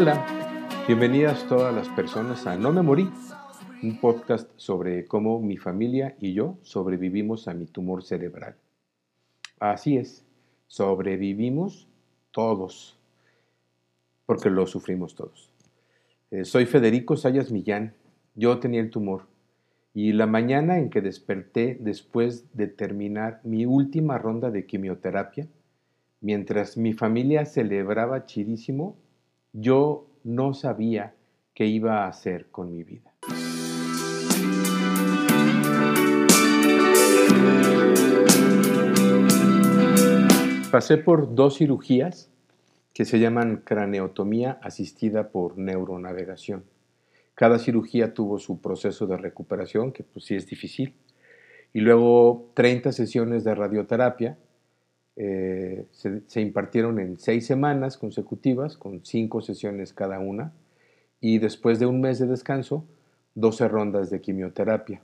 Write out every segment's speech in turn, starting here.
Hola, bienvenidas todas las personas a No Me Morí, un podcast sobre cómo mi familia y yo sobrevivimos a mi tumor cerebral. Así es, sobrevivimos todos, porque lo sufrimos todos. Eh, soy Federico Sayas Millán, yo tenía el tumor y la mañana en que desperté después de terminar mi última ronda de quimioterapia, mientras mi familia celebraba chidísimo, yo no sabía qué iba a hacer con mi vida. Pasé por dos cirugías que se llaman craneotomía asistida por neuronavegación. Cada cirugía tuvo su proceso de recuperación, que pues sí es difícil, y luego 30 sesiones de radioterapia eh, se, impartieron en seis semanas consecutivas, con cinco sesiones cada una, y después de un mes de descanso, 12 rondas de quimioterapia,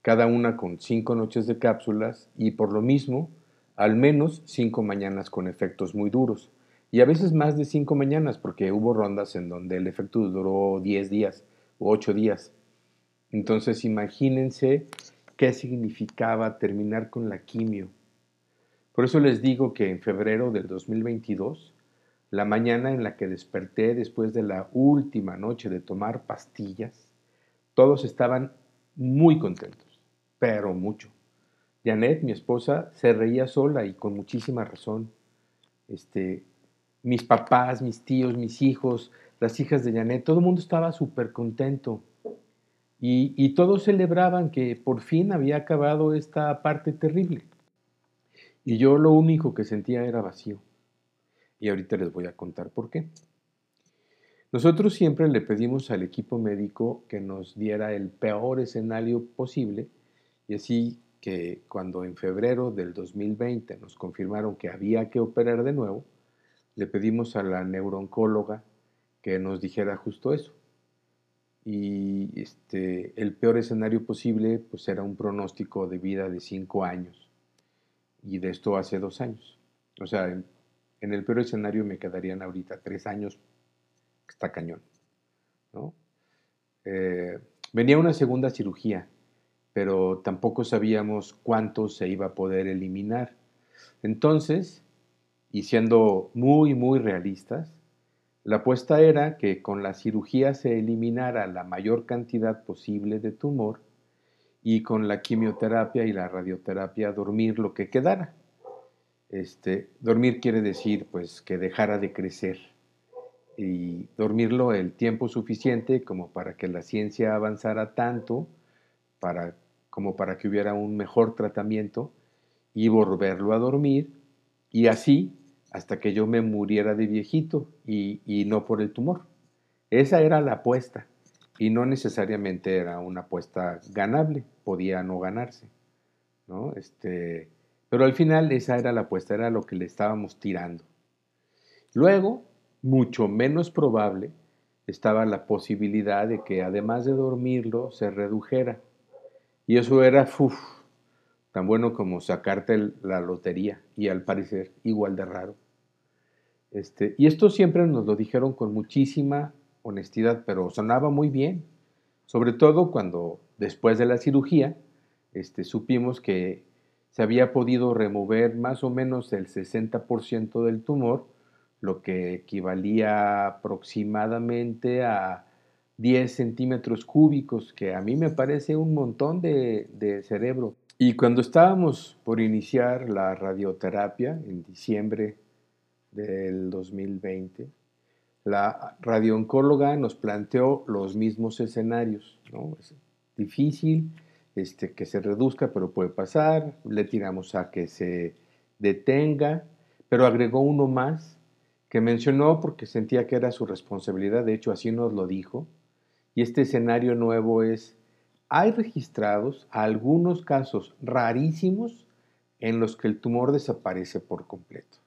cada una con cinco noches de cápsulas y por lo mismo, al menos cinco mañanas con efectos muy duros, y a veces más de cinco mañanas, porque hubo rondas en donde el efecto duró 10 días o 8 días. Entonces imagínense qué significaba terminar con la quimio por eso les digo que en febrero del 2022, la mañana en la que desperté después de la última noche de tomar pastillas, todos estaban muy contentos, pero mucho. Janet, mi esposa, se reía sola y con muchísima razón. Este, mis papás, mis tíos, mis hijos, las hijas de Janet, todo el mundo estaba súper contento. Y, y todos celebraban que por fin había acabado esta parte terrible. Y yo lo único que sentía era vacío. Y ahorita les voy a contar por qué. Nosotros siempre le pedimos al equipo médico que nos diera el peor escenario posible y así que cuando en febrero del 2020 nos confirmaron que había que operar de nuevo, le pedimos a la neurooncóloga que nos dijera justo eso. Y este, el peor escenario posible pues era un pronóstico de vida de cinco años y de esto hace dos años. O sea, en, el peor escenario me quedarían ahorita tres años, está cañón. Eh, venía una segunda cirugía, pero tampoco sabíamos cuánto se iba a poder eliminar. Entonces, y siendo muy, muy realistas, la apuesta era que con la cirugía se eliminara la mayor cantidad posible de tumor y con la quimioterapia y la radioterapia dormir lo que quedara. Este, dormir quiere decir pues que dejara de crecer y dormirlo el tiempo suficiente como para que la ciencia avanzara tanto para, como para que hubiera un mejor tratamiento y volverlo a dormir y así hasta que yo me muriera de viejito y, y no por el tumor. Esa era la apuesta y no necesariamente era una apuesta ganable, podía no ganarse, ¿no? Este, pero al final esa era la apuesta, era lo que le estábamos tirando. Luego, mucho menos probable, estaba la posibilidad de que además de dormirlo, se redujera. Y eso era, uf, tan bueno como sacarte la lotería y al parecer igual de raro. Este, y esto siempre nos lo dijeron con muchísima honestidad, pero sonaba muy bien, sobre todo cuando después de la cirugía este, supimos que se había podido remover más o menos el 60% del tumor, lo que equivalía aproximadamente a 10 centímetros cúbicos, que a mí me parece un montón de, de cerebro. Y cuando estábamos por iniciar la radioterapia en diciembre del 2020, la radiooncóloga nos planteó los mismos escenarios, ¿no? Es difícil este, que se reduzca, pero puede pasar, le tiramos a que se detenga, pero agregó uno más que mencionó porque sentía que era su responsabilidad, de hecho así nos lo dijo, y este escenario nuevo es, hay registrados algunos casos rarísimos en los que el tumor desaparece por completo.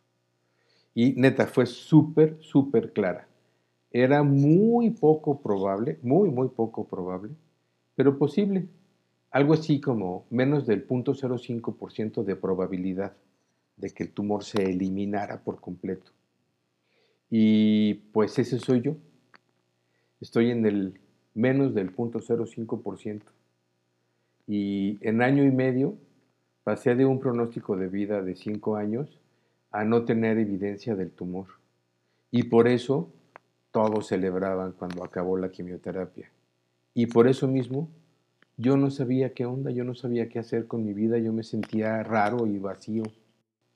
Y neta, fue súper, súper clara era muy poco probable, muy, muy poco probable, pero posible. Algo así como menos del 0.05% de probabilidad de que el tumor se eliminara por completo. Y pues ese soy yo. Estoy en el menos del 0.05%. Y en año y medio pasé de un pronóstico de vida de 5 años a no tener evidencia del tumor. Y por eso todos celebraban cuando acabó la quimioterapia. Y por eso mismo yo no sabía qué onda, yo no sabía qué hacer con mi vida, yo me sentía raro y vacío.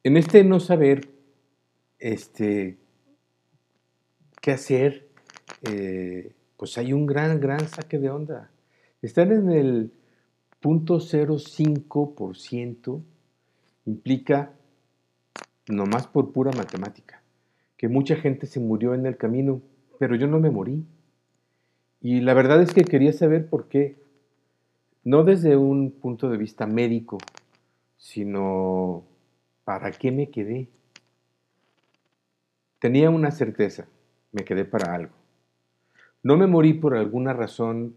En este no saber este, qué hacer, eh, pues hay un gran, gran saque de onda. Estar en el punto 0,5% implica, nomás por pura matemática, que mucha gente se murió en el camino, pero yo no me morí. Y la verdad es que quería saber por qué no desde un punto de vista médico, sino ¿para qué me quedé? Tenía una certeza, me quedé para algo. No me morí por alguna razón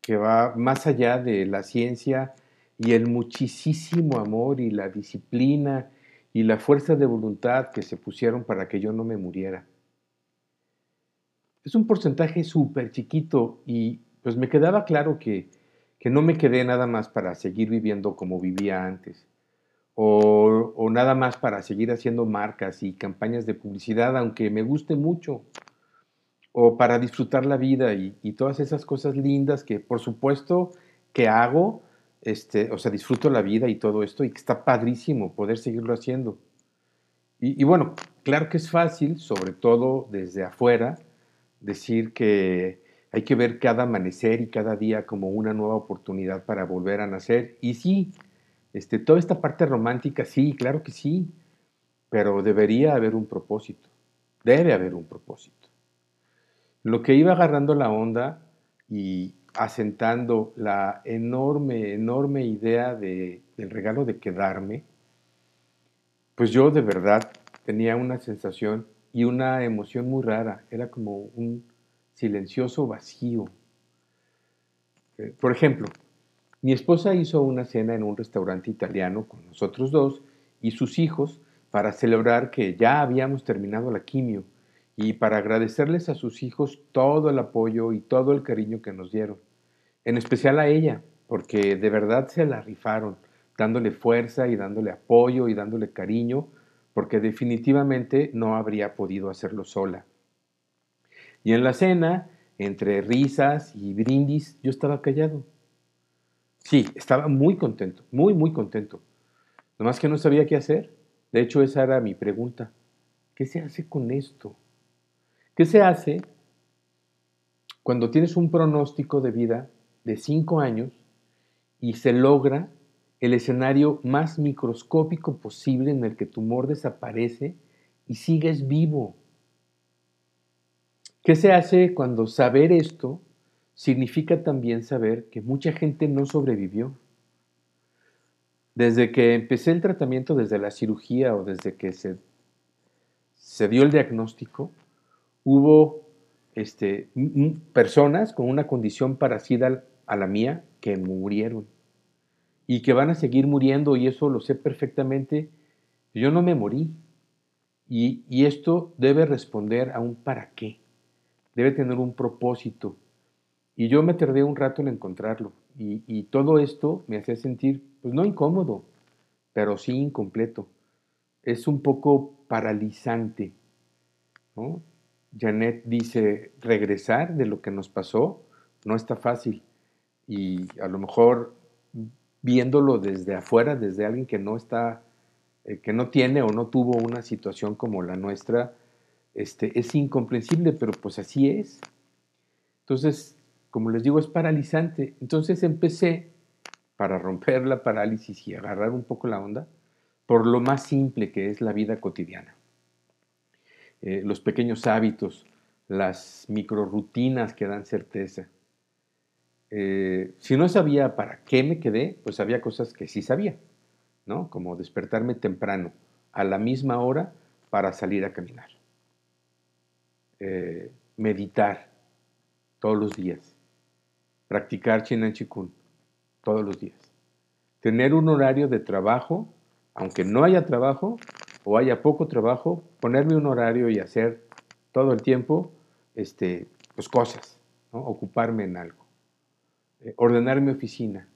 que va más allá de la ciencia y el muchísimo amor y la disciplina y la fuerza de voluntad que se pusieron para que yo no me muriera. Es un porcentaje súper chiquito y pues me quedaba claro que que no me quedé nada más para seguir viviendo como vivía antes, o, nada más para seguir haciendo marcas y campañas de publicidad, aunque me guste mucho, o para disfrutar la vida y, todas esas cosas lindas que por supuesto que hago, este, o sea, disfruto la vida y todo esto, y que está padrísimo poder seguirlo haciendo. y bueno, claro que es fácil, sobre todo desde afuera, decir que hay que ver cada amanecer y cada día como una nueva oportunidad para volver a nacer. Y sí, este, toda esta parte romántica, sí, claro que sí, pero debería haber un propósito, debe haber un propósito. Lo que iba agarrando la onda y asentando la enorme, enorme idea de, del regalo de quedarme, pues yo de verdad tenía una sensación y una emoción muy rara, era como un silencioso vacío. Eh, por ejemplo, mi esposa hizo una cena en un restaurante italiano con nosotros dos y sus hijos para celebrar que ya habíamos terminado la quimio y para agradecerles a sus hijos todo el apoyo y todo el cariño que nos dieron. En especial a ella, porque de verdad se la rifaron, dándole fuerza y dándole apoyo y dándole cariño, porque definitivamente no habría podido hacerlo sola. Y en la cena, entre risas y brindis, yo estaba callado. Sí, estaba muy contento, muy, muy contento. Nomás que no sabía qué hacer. De hecho, esa era mi pregunta. ¿Qué se hace con esto? ¿Qué se hace cuando tienes un pronóstico de vida de cinco años y se logra el escenario más microscópico posible en el que tu tumor desaparece y sigues vivo? ¿Qué se hace cuando saber esto significa también saber que mucha gente no sobrevivió? Desde que empecé el tratamiento, desde la cirugía o desde que se, se dio el diagnóstico, hubo este, personas con una condición parecida a la mía que murieron y que van a seguir muriendo y eso lo sé perfectamente. Yo no me morí y, y esto debe responder a un para qué debe tener un propósito. Y yo me tardé un rato en encontrarlo. Y, todo esto me hacía sentir, pues no incómodo, pero sí incompleto. Es un poco paralizante. Janet dice, regresar de lo que nos pasó no está fácil. Y a lo mejor viéndolo desde afuera, desde alguien que no está, eh, que no tiene o no tuvo una situación como la nuestra, este, es incomprensible, pero pues así es. Entonces, como les digo, es paralizante. Entonces empecé, para romper la parálisis y agarrar un poco la onda, por lo más simple que es la vida cotidiana. Eh, los pequeños hábitos, las microrutinas que dan certeza. Eh, si no sabía para qué me quedé, pues había cosas que sí sabía, ¿no? Como despertarme temprano, a la misma hora, para salir a caminar. Eh, meditar todos los días, practicar Chinan Chikun todos los días, tener un horario de trabajo, aunque no haya trabajo, o haya poco trabajo, ponerme un horario y hacer todo el tiempo este, pues cosas, ocuparme en algo, eh, ordenar mi oficina.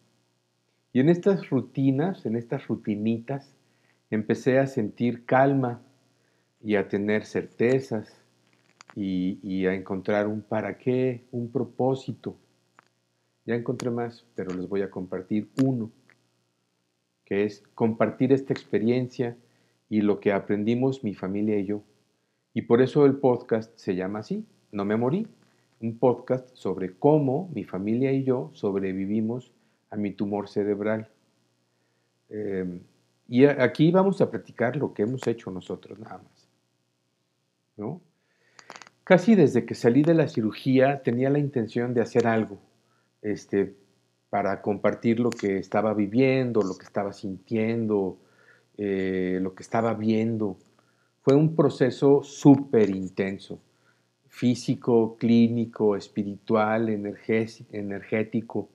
Y en estas rutinas, en estas rutinitas, empecé a sentir calma y a tener certezas y, y a encontrar un para qué, un propósito. Ya encontré más, pero les voy a compartir uno, que es compartir esta experiencia y lo que aprendimos mi familia y yo. Y por eso el podcast se llama así, No me morí, un podcast sobre cómo mi familia y yo sobrevivimos a mi tumor cerebral. Em, y aquí vamos a practicar lo que hemos hecho nosotros nada más. ¿no? Casi desde que salí de la cirugía tenía la intención de hacer algo este, para compartir lo que estaba viviendo, lo que estaba sintiendo, eh, lo que estaba viendo. Fue un proceso súper intenso, físico, clínico, espiritual, energético.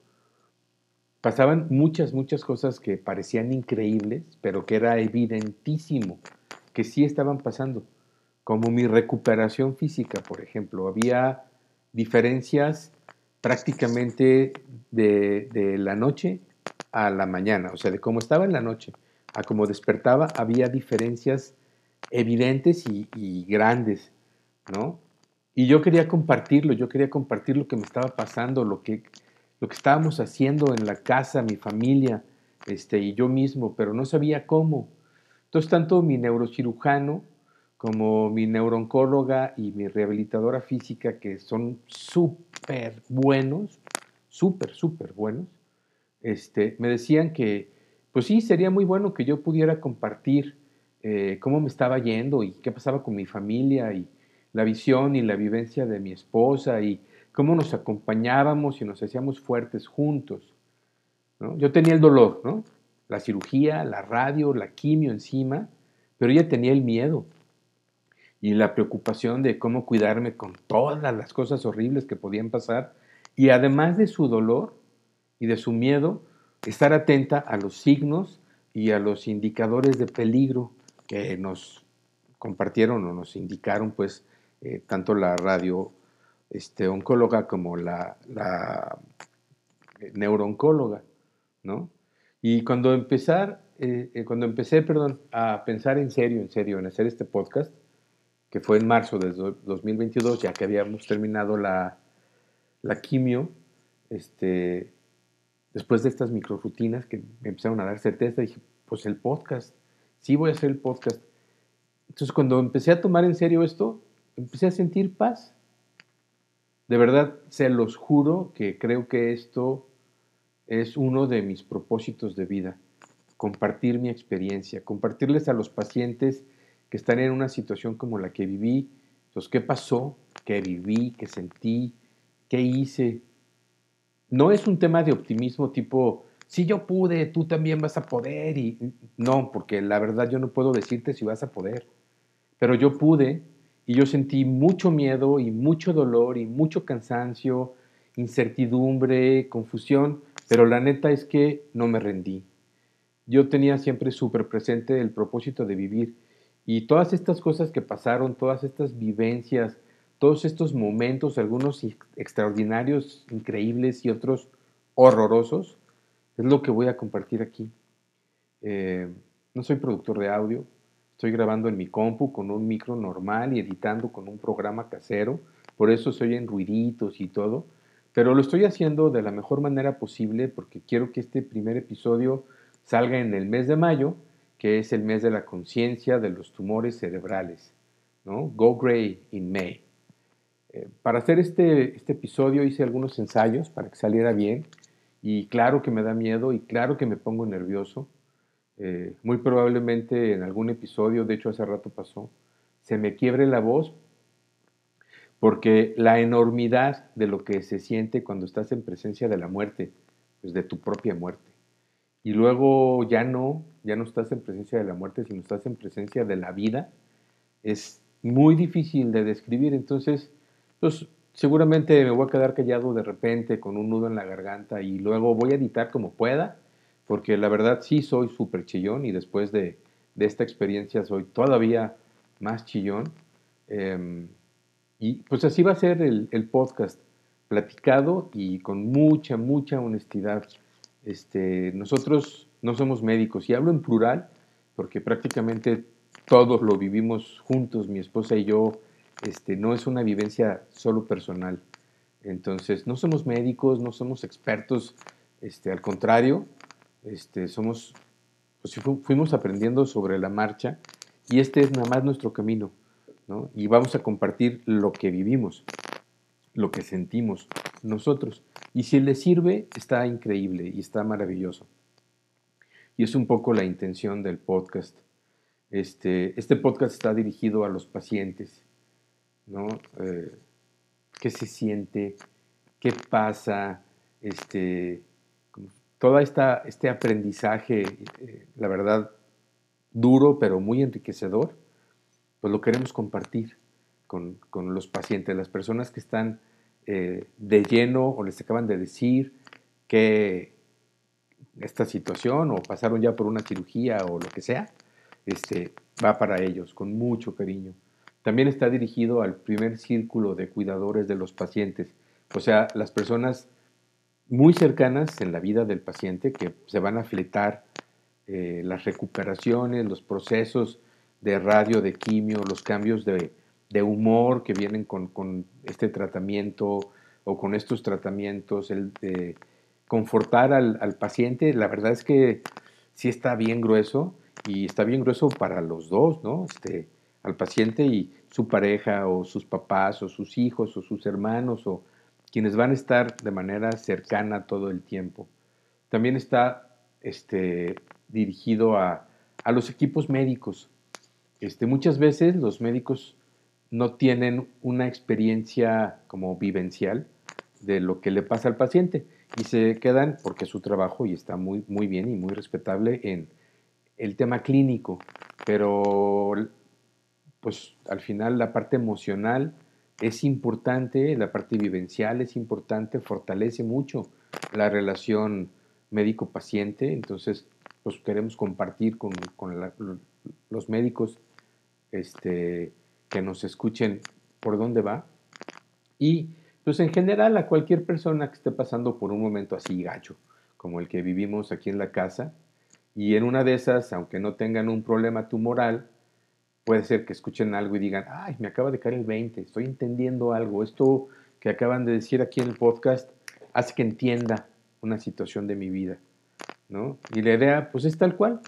Pasaban muchas, muchas cosas que parecían increíbles, pero que era evidentísimo que sí estaban pasando, como mi recuperación física, por ejemplo. Había diferencias prácticamente de, la noche a la mañana, o sea, de cómo estaba en la noche a cómo despertaba, había diferencias evidentes y, grandes, ¿no? Y yo quería compartirlo, yo quería compartir lo que me estaba pasando, lo que, lo que estábamos haciendo en la casa, mi familia este, y yo mismo, pero no sabía cómo. Entonces, tanto mi neurocirujano como mi neurooncóloga y mi rehabilitadora física, que son súper buenos, súper, súper buenos, este, me decían que, pues sí, sería muy bueno que yo pudiera compartir eh, cómo me estaba yendo y qué pasaba con mi familia y la visión y la vivencia de mi esposa y cómo nos acompañábamos y nos hacíamos fuertes juntos. Yo tenía el dolor, ¿no? la cirugía, la radio, la quimio encima, pero ella tenía el miedo y la preocupación de cómo cuidarme con todas las cosas horribles que podían pasar. Y además de su dolor y de su miedo, estar atenta a los signos y a los indicadores de peligro que nos compartieron o nos indicaron, pues, eh, tanto la radio este, oncóloga como la, la eh, neurooncóloga, ¿no? Y cuando empezar, eh, cuando empecé, perdón, a pensar en serio, en serio, en hacer este podcast, que fue en marzo de 2022, ya que habíamos terminado la, la quimio, este, después de estas microrutinas que me empezaron a dar certeza, dije, pues el podcast, sí voy a hacer el podcast. Entonces cuando empecé a tomar en serio esto, empecé a sentir paz. De verdad, se los juro que creo que esto es uno de mis propósitos de vida, compartir mi experiencia, compartirles a los pacientes que están en una situación como la que viví, pues qué pasó, qué viví, qué sentí, qué hice. No es un tema de optimismo tipo, si yo pude, tú también vas a poder. Y no, porque la verdad yo no puedo decirte si vas a poder. Pero yo pude y yo sentí mucho miedo y mucho dolor y mucho cansancio, incertidumbre, confusión, pero la neta es que no me rendí. Yo tenía siempre súper presente el propósito de vivir y todas estas cosas que pasaron, todas estas vivencias, todos estos momentos, algunos extraordinarios, increíbles y otros horrorosos, es lo que voy a compartir aquí. Eh, no soy productor de audio, estoy grabando en mi compu con un micro normal y editando con un programa casero, por eso soy en ruiditos y todo, pero lo estoy haciendo de la mejor manera posible porque quiero que este primer episodio salga en el mes de mayo que es el mes de la conciencia de los tumores cerebrales. ¿no? Go Gray in May. Eh, para hacer este, este episodio hice algunos ensayos para que saliera bien y claro que me da miedo y claro que me pongo nervioso. Eh, muy probablemente en algún episodio, de hecho hace rato pasó, se me quiebre la voz porque la enormidad de lo que se siente cuando estás en presencia de la muerte, pues de tu propia muerte y luego ya no, ya no estás en presencia de la muerte, sino estás en presencia de la vida, es muy difícil de describir. Entonces, pues seguramente me voy a quedar callado de repente con un nudo en la garganta y luego voy a editar como pueda, porque la verdad sí soy súper chillón y después de de esta experiencia soy todavía más chillón. Em, y pues así va a ser el, podcast, platicado y con mucha, mucha honestidad. Este, nosotros no somos médicos y hablo en plural porque prácticamente todos lo vivimos juntos, mi esposa y yo. Este, no es una vivencia solo personal. Entonces, no somos médicos, no somos expertos, este, al contrario, este, somos, pues, fuimos aprendiendo sobre la marcha y este es nada más nuestro camino, ¿no? Y vamos a compartir lo que vivimos, lo que sentimos nosotros. Y si les sirve, está increíble y está maravilloso. Y es un poco la intención del podcast. Este, este podcast está dirigido a los pacientes, ¿no? Eh, ¿Qué se siente? ¿Qué pasa? Este, todo este aprendizaje, eh, la verdad, duro, pero muy enriquecedor, pues lo queremos compartir con, los pacientes, las personas que están eh, de lleno o les acaban de decir que esta situación o pasaron ya por una cirugía o lo que sea, este, va para ellos con mucho cariño. También está dirigido al primer círculo de cuidadores de los pacientes, o sea, las personas muy cercanas en la vida del paciente que se van a fletar eh, las recuperaciones, los procesos de radio, de quimio, los cambios de, humor que vienen con, este tratamiento o con estos tratamientos, el de confortar al, al, paciente, la verdad es que sí está bien grueso y está bien grueso para los dos, ¿no? Este, al paciente y su pareja o sus papás o sus hijos o sus hermanos o quienes van a estar de manera cercana todo el tiempo. También está este, dirigido a, los equipos médicos. Este, muchas veces los médicos no tienen una experiencia como vivencial de lo que le pasa al paciente y se quedan, porque es su trabajo y está muy, muy bien y muy respetable en el tema clínico, pero pues al final la parte emocional es importante, la parte vivencial es importante, fortalece mucho la relación médico-paciente, entonces pues queremos compartir con, los médicos este, que nos escuchen por dónde va. Y pues en general a cualquier persona que esté pasando por un momento así gacho, como el que vivimos aquí en la casa, y en una de esas, aunque no tengan un problema tumoral, puede ser que escuchen algo y digan, ay, me acaba de caer el 20, estoy entendiendo algo. Esto que acaban de decir aquí en el podcast hace que entienda una situación de mi vida. ¿no? Y la idea, pues es tal cual,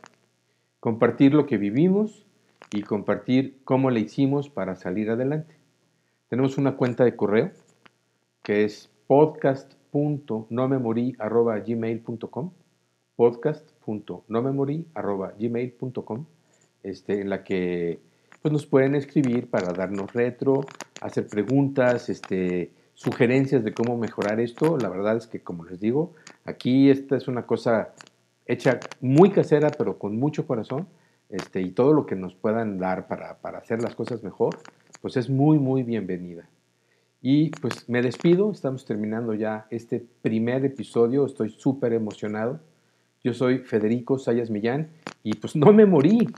compartir lo que vivimos y compartir cómo le hicimos para salir adelante. Tenemos una cuenta de correo que es podcast.nomemory.gmail.com podcast.nomemory.gmail.com este, en la que pues nos pueden escribir para darnos retro, hacer preguntas, este, sugerencias de cómo mejorar esto. La verdad es que, como les digo, aquí esta es una cosa hecha muy casera, pero con mucho corazón. Este, y todo lo que nos puedan dar para, para hacer las cosas mejor, pues es muy, muy bienvenida. Y pues me despido, estamos terminando ya este primer episodio, estoy súper emocionado. Yo soy Federico Sayas Millán y pues no me morí,